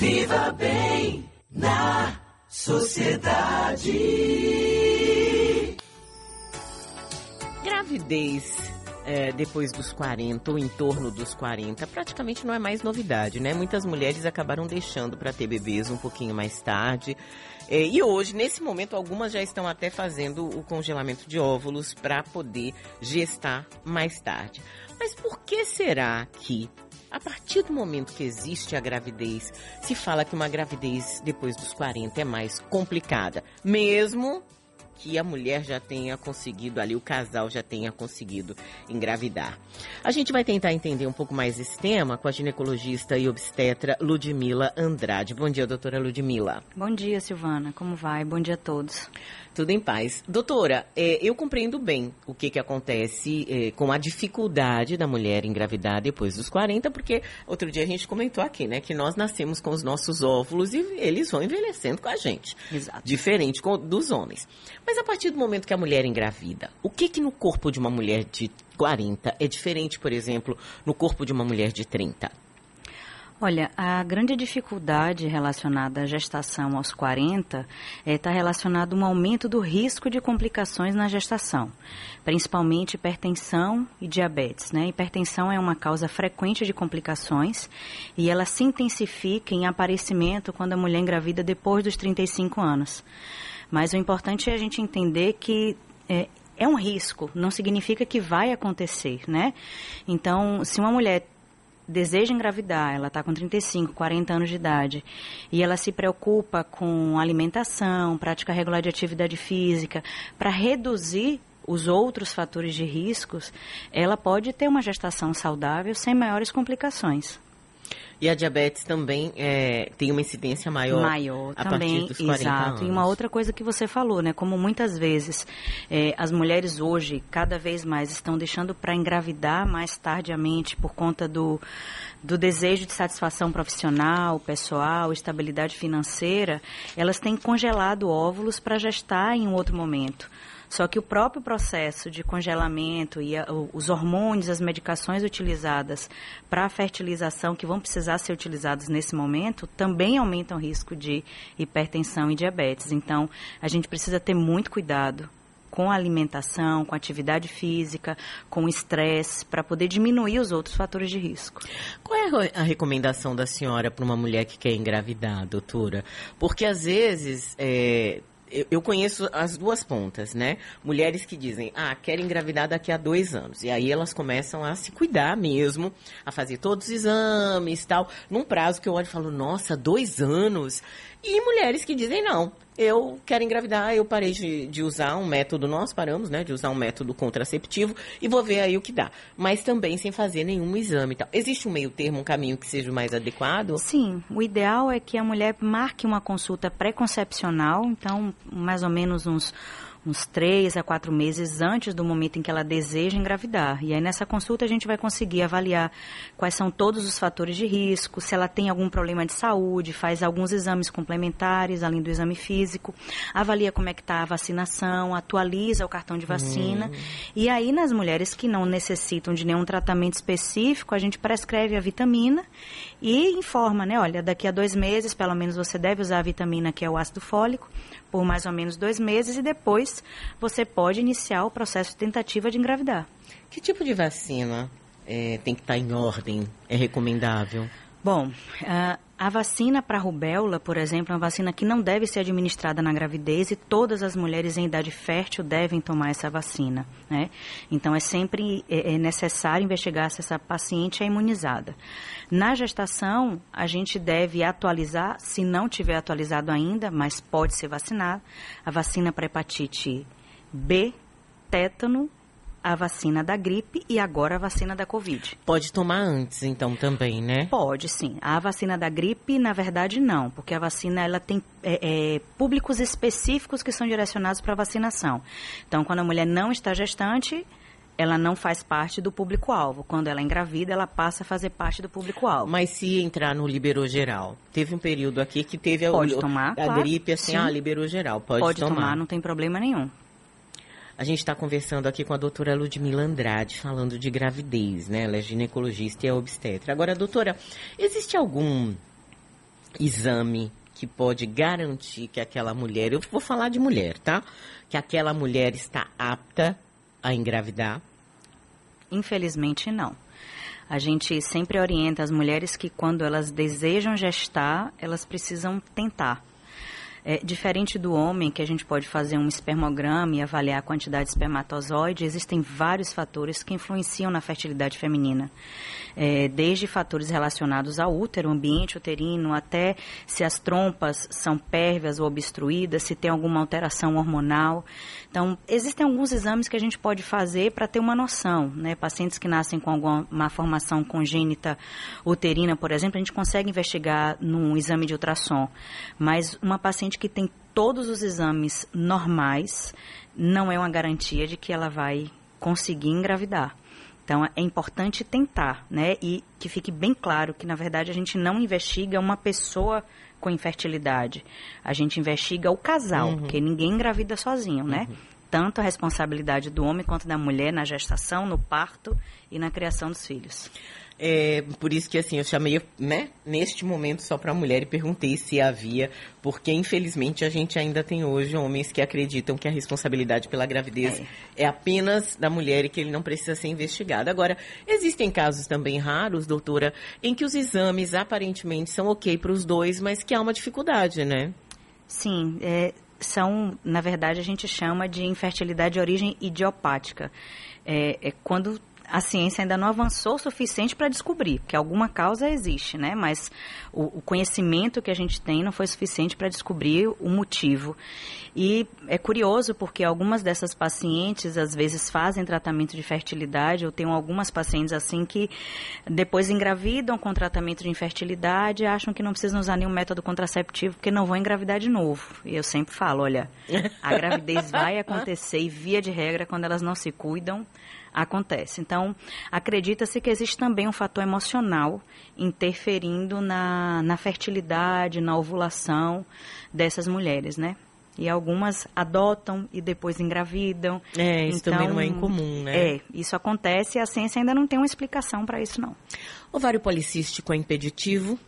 Viva bem na sociedade. Gravidez é, depois dos 40 ou em torno dos 40 praticamente não é mais novidade, né? Muitas mulheres acabaram deixando para ter bebês um pouquinho mais tarde. É, e hoje, nesse momento, algumas já estão até fazendo o congelamento de óvulos para poder gestar mais tarde. Mas por que será que partir do momento que existe a gravidez, se fala que uma gravidez depois dos 40 é mais complicada, mesmo que a mulher já tenha conseguido ali, o casal já tenha conseguido engravidar. A gente vai tentar entender um pouco mais esse tema com a ginecologista e obstetra Ludmila Andrade. Bom dia, doutora Ludmila. Bom dia, Silvana. Como vai? Bom dia a todos. Tudo em paz. Doutora, é, eu compreendo bem o que, que acontece é, com a dificuldade da mulher engravidar depois dos 40, porque outro dia a gente comentou aqui, né, que nós nascemos com os nossos óvulos e eles vão envelhecendo com a gente. Exato. Diferente com, dos homens. Mas a partir do momento que a mulher engravida, o que que no corpo de uma mulher de 40 é diferente, por exemplo, no corpo de uma mulher de 30? Olha, a grande dificuldade relacionada à gestação aos 40 está é, relacionada a um aumento do risco de complicações na gestação, principalmente hipertensão e diabetes. Né? Hipertensão é uma causa frequente de complicações e ela se intensifica em aparecimento quando a mulher engravida depois dos 35 anos. Mas o importante é a gente entender que é, é um risco, não significa que vai acontecer, né? Então, se uma mulher deseja engravidar, ela está com 35, 40 anos de idade, e ela se preocupa com alimentação, prática regular de atividade física, para reduzir os outros fatores de riscos, ela pode ter uma gestação saudável sem maiores complicações. E a diabetes também é, tem uma incidência maior. Maior a também, partir dos 40 exato. Anos. E uma outra coisa que você falou, né? Como muitas vezes é, as mulheres hoje, cada vez mais, estão deixando para engravidar mais tardiamente por conta do, do desejo de satisfação profissional, pessoal, estabilidade financeira, elas têm congelado óvulos para gestar em um outro momento. Só que o próprio processo de congelamento e a, os hormônios, as medicações utilizadas para a fertilização, que vão precisar ser utilizados nesse momento, também aumentam o risco de hipertensão e diabetes. Então, a gente precisa ter muito cuidado com a alimentação, com a atividade física, com o estresse, para poder diminuir os outros fatores de risco. Qual é a recomendação da senhora para uma mulher que quer engravidar, doutora? Porque às vezes é, eu, conheço as duas pontas, né? Mulheres que dizem, ah, quero engravidar daqui a dois anos. E aí elas começam a se cuidar mesmo, a fazer todos os exames tal, num prazo que eu olho e falo, nossa, dois anos? E mulheres que dizem, não, eu quero engravidar, eu parei de, de, usar um método, nós paramos, né, de usar um método contraceptivo e vou ver aí o que dá. Mas também sem fazer nenhum exame e tal. Existe um meio termo, um caminho que seja mais adequado? Sim, o ideal é que a mulher marque uma consulta pré-concepcional, então mais ou menos uns uns três a quatro meses antes do momento em que ela deseja engravidar. E aí nessa consulta a gente vai conseguir avaliar quais são todos os fatores de risco, se ela tem algum problema de saúde, faz alguns exames complementares além do exame físico, avalia como é que está a vacinação, atualiza o cartão de vacina. Hum. E aí nas mulheres que não necessitam de nenhum tratamento específico, a gente prescreve a vitamina e informa, né? Olha, daqui a dois meses, pelo menos você deve usar a vitamina que é o ácido fólico por mais ou menos dois meses e depois você pode iniciar o processo de tentativa de engravidar. Que tipo de vacina é, tem que estar em ordem? É recomendável? Bom, a, a vacina para rubéola, por exemplo, é uma vacina que não deve ser administrada na gravidez e todas as mulheres em idade fértil devem tomar essa vacina. Né? Então, é sempre é, é necessário investigar se essa paciente é imunizada. Na gestação, a gente deve atualizar, se não tiver atualizado ainda, mas pode ser vacinado, a vacina para hepatite B, tétano a vacina da gripe e agora a vacina da Covid. Pode tomar antes, então, também, né? Pode, sim. A vacina da gripe, na verdade, não, porque a vacina ela tem é, é, públicos específicos que são direcionados para vacinação. Então, quando a mulher não está gestante, ela não faz parte do público-alvo. Quando ela é engravida, ela passa a fazer parte do público-alvo. Mas se entrar no liberou geral, teve um período aqui que teve pode a, tomar, a claro, gripe, assim, sim. ah, liberou geral, pode, pode tomar. tomar, não tem problema nenhum. A gente está conversando aqui com a doutora Ludmila Andrade, falando de gravidez, né? Ela é ginecologista e é obstetra. Agora, doutora, existe algum exame que pode garantir que aquela mulher, eu vou falar de mulher, tá? Que aquela mulher está apta a engravidar? Infelizmente, não. A gente sempre orienta as mulheres que quando elas desejam gestar, elas precisam tentar. É, diferente do homem, que a gente pode fazer um espermograma e avaliar a quantidade de espermatozoide, existem vários fatores que influenciam na fertilidade feminina. É, desde fatores relacionados ao útero, ambiente uterino, até se as trompas são pérvias ou obstruídas, se tem alguma alteração hormonal. Então, existem alguns exames que a gente pode fazer para ter uma noção. Né? Pacientes que nascem com alguma formação congênita uterina, por exemplo, a gente consegue investigar num exame de ultrassom. Mas uma paciente que tem todos os exames normais, não é uma garantia de que ela vai conseguir engravidar. Então, é importante tentar, né? E que fique bem claro que, na verdade, a gente não investiga uma pessoa com infertilidade. A gente investiga o casal, uhum. porque ninguém engravida sozinho, né? Uhum. Tanto a responsabilidade do homem quanto da mulher na gestação, no parto e na criação dos filhos. É, por isso que assim, eu chamei, né, neste momento só para mulher e perguntei se havia, porque infelizmente a gente ainda tem hoje homens que acreditam que a responsabilidade pela gravidez é. é apenas da mulher e que ele não precisa ser investigado. Agora, existem casos também raros, doutora, em que os exames aparentemente são ok para os dois, mas que há uma dificuldade, né? Sim, é, são, na verdade, a gente chama de infertilidade de origem idiopática. É, é, quando a ciência ainda não avançou o suficiente para descobrir, porque alguma causa existe, né? Mas o, o conhecimento que a gente tem não foi suficiente para descobrir o motivo. E é curioso porque algumas dessas pacientes às vezes fazem tratamento de fertilidade. Eu tenho algumas pacientes assim que depois engravidam com tratamento de infertilidade, acham que não precisam usar nenhum método contraceptivo porque não vão engravidar de novo. E eu sempre falo, olha, a gravidez vai acontecer e via de regra quando elas não se cuidam, acontece. Então, acredita-se que existe também um fator emocional interferindo na, na fertilidade, na ovulação dessas mulheres, né? E algumas adotam e depois engravidam. É, isso então, também não é incomum, né? É, isso acontece e a ciência ainda não tem uma explicação para isso, não. Ovário policístico é impeditivo?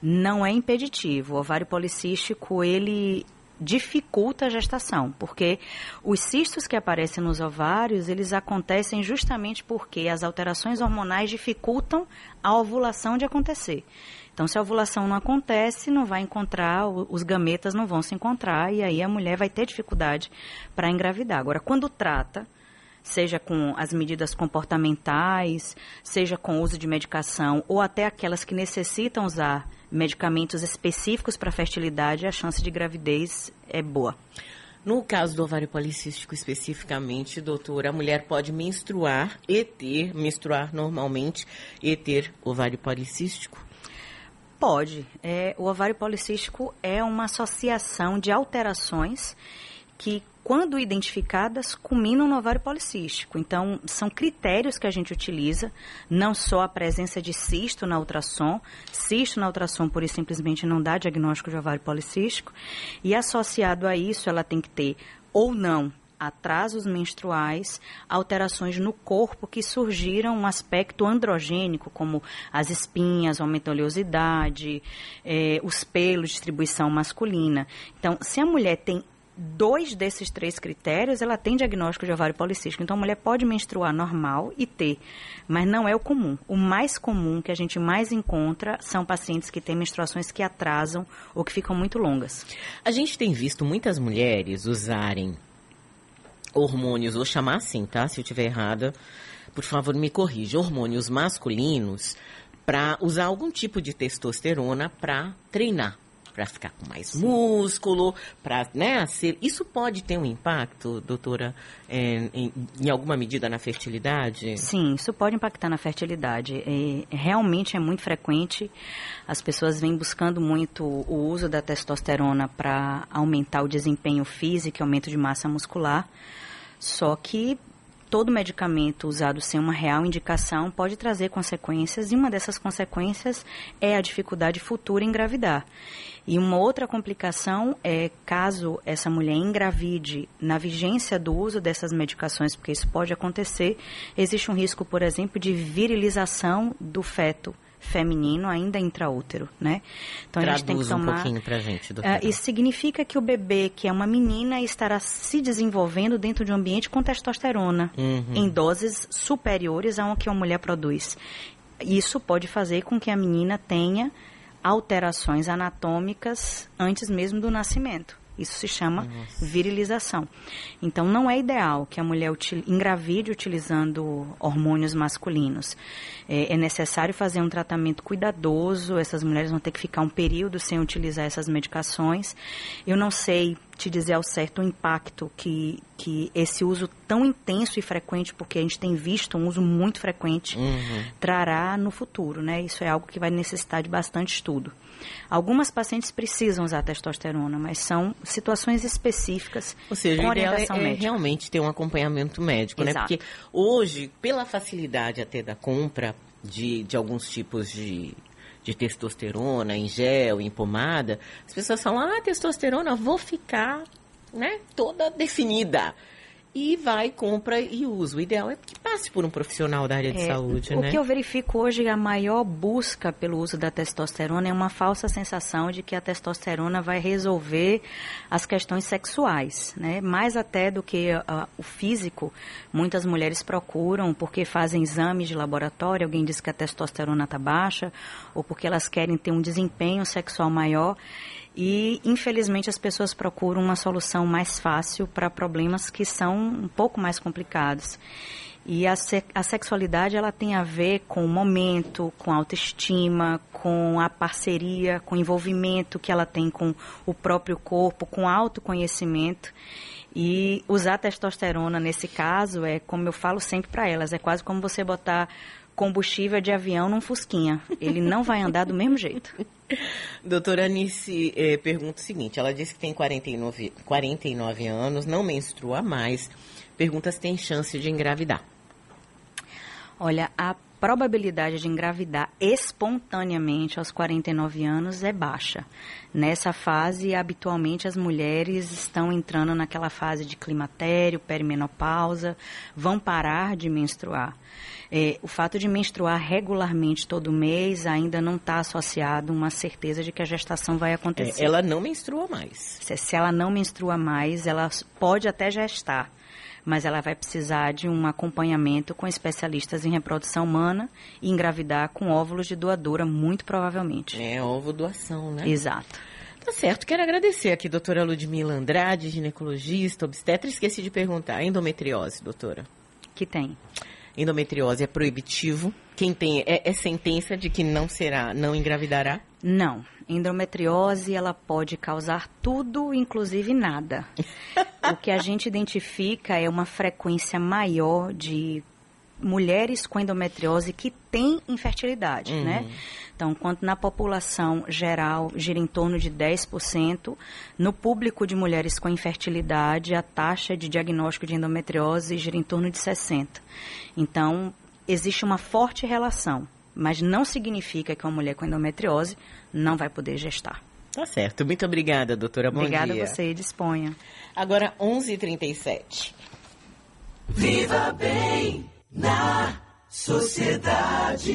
Não é impeditivo. O ovário policístico, ele dificulta a gestação, porque os cistos que aparecem nos ovários, eles acontecem justamente porque as alterações hormonais dificultam a ovulação de acontecer. Então, se a ovulação não acontece, não vai encontrar, os gametas não vão se encontrar e aí a mulher vai ter dificuldade para engravidar. Agora, quando trata, seja com as medidas comportamentais, seja com uso de medicação ou até aquelas que necessitam usar medicamentos específicos para fertilidade, a chance de gravidez é boa. No caso do ovário policístico especificamente, doutora, a mulher pode menstruar e ter, menstruar normalmente e ter ovário policístico? Pode. É, o ovário policístico é uma associação de alterações que quando identificadas, culminam no ovário policístico. Então, são critérios que a gente utiliza, não só a presença de cisto na ultrassom, cisto na ultrassom por isso simplesmente não dá diagnóstico de ovário policístico, e associado a isso, ela tem que ter ou não atrasos menstruais, alterações no corpo que surgiram um aspecto androgênico, como as espinhas, aumento da oleosidade, eh, os pelos, distribuição masculina. Então, se a mulher tem dois desses três critérios, ela tem diagnóstico de ovário policístico. Então, a mulher pode menstruar normal e ter, mas não é o comum. O mais comum que a gente mais encontra são pacientes que têm menstruações que atrasam ou que ficam muito longas. A gente tem visto muitas mulheres usarem hormônios, vou chamar assim, tá? Se eu estiver errada, por favor, me corrija. Hormônios masculinos para usar algum tipo de testosterona para treinar para ficar com mais Sim. músculo, para, né, ser... Isso pode ter um impacto, doutora, é, em, em, alguma medida na fertilidade? Sim, isso pode impactar na fertilidade. É, realmente é muito frequente. As pessoas vêm buscando muito o uso da testosterona para aumentar o desempenho físico e aumento de massa muscular. Só que todo medicamento usado sem uma real indicação pode trazer consequências, e uma dessas consequências é a dificuldade futura em engravidar. E uma outra complicação é caso essa mulher engravide na vigência do uso dessas medicações, porque isso pode acontecer, existe um risco, por exemplo, de virilização do feto feminino ainda intraútero, né? Então Traduz a gente tem que tomar. um pouquinho pra gente, doutora. Uh, isso significa que o bebê, que é uma menina, estará se desenvolvendo dentro de um ambiente com testosterona uhum. em doses superiores a que uma mulher produz. Isso pode fazer com que a menina tenha alterações anatômicas antes mesmo do nascimento. Isso se chama Nossa. virilização. Então, não é ideal que a mulher util engravide utilizando hormônios masculinos. É, é, necessário fazer um tratamento cuidadoso. Essas mulheres vão ter que ficar um período sem utilizar essas medicações. Eu não sei te dizer ao certo o impacto que, que esse uso tão intenso e frequente, porque a gente tem visto um uso muito frequente, uhum. trará no futuro, né? Isso é algo que vai necessitar de bastante estudo. Algumas pacientes precisam usar testosterona, mas são situações específicas Ou seja, com orientação é, é médica. realmente ter um acompanhamento médico, né? Exato. né? Porque hoje, pela facilidade até da compra de, de alguns tipos de de testosterona em gel, em pomada, as pessoas falam, ah, testosterona, vou ficar, né, toda definida e vai, compra e usa. O ideal é que passe por um profissional da área de é, saúde, o né? O que eu verifico hoje, a maior busca pelo uso da testosterona é uma falsa sensação de que a testosterona vai resolver as questões sexuais, né? Mais até do que uh, o físico, muitas mulheres procuram porque fazem exames de laboratório, alguém diz que a testosterona está baixa, ou porque elas querem ter um desempenho sexual maior. E, infelizmente, as pessoas procuram uma solução mais fácil para problemas que são um pouco mais complicados. E a, se a sexualidade ela tem a ver com o momento, com a autoestima, com a parceria, com o envolvimento que ela tem com o próprio corpo, com autoconhecimento. E usar testosterona nesse caso é, como eu falo sempre para elas, é quase como você botar combustível de avião num fusquinha. Ele não vai andar do mesmo jeito. Doutora Anice eh, pergunta o seguinte: ela disse que tem 49, 49 anos, não menstrua mais. Pergunta se tem chance de engravidar. Olha, a probabilidade de engravidar espontaneamente aos 49 anos é baixa. Nessa fase, habitualmente as mulheres estão entrando naquela fase de climatério, perimenopausa, vão parar de menstruar. É, o fato de menstruar regularmente todo mês ainda não está associado a uma certeza de que a gestação vai acontecer. É, ela não menstrua mais. Se, se ela não menstrua mais, ela pode até gestar, mas ela vai precisar de um acompanhamento com especialistas em reprodução humana e engravidar com óvulos de doadora, muito provavelmente. É, ovo doação, né? Exato. Tá certo. Quero agradecer aqui, doutora Ludmila Andrade, ginecologista, obstetra. Esqueci de perguntar. Endometriose, doutora? Que tem endometriose é proibitivo? Quem tem é, é sentença de que não será, não engravidará? Não. Endometriose ela pode causar tudo, inclusive nada. o que a gente identifica é uma frequência maior de mulheres com endometriose que têm infertilidade, uhum. né? Então, enquanto na população geral gira em torno de 10%, no público de mulheres com infertilidade, a taxa de diagnóstico de endometriose gira em torno de 60%. Então, existe uma forte relação, mas não significa que uma mulher com endometriose não vai poder gestar. Tá certo. Muito obrigada, doutora. Bom obrigada dia. a você. Disponha. Agora, 11h37. Viva bem na sociedade.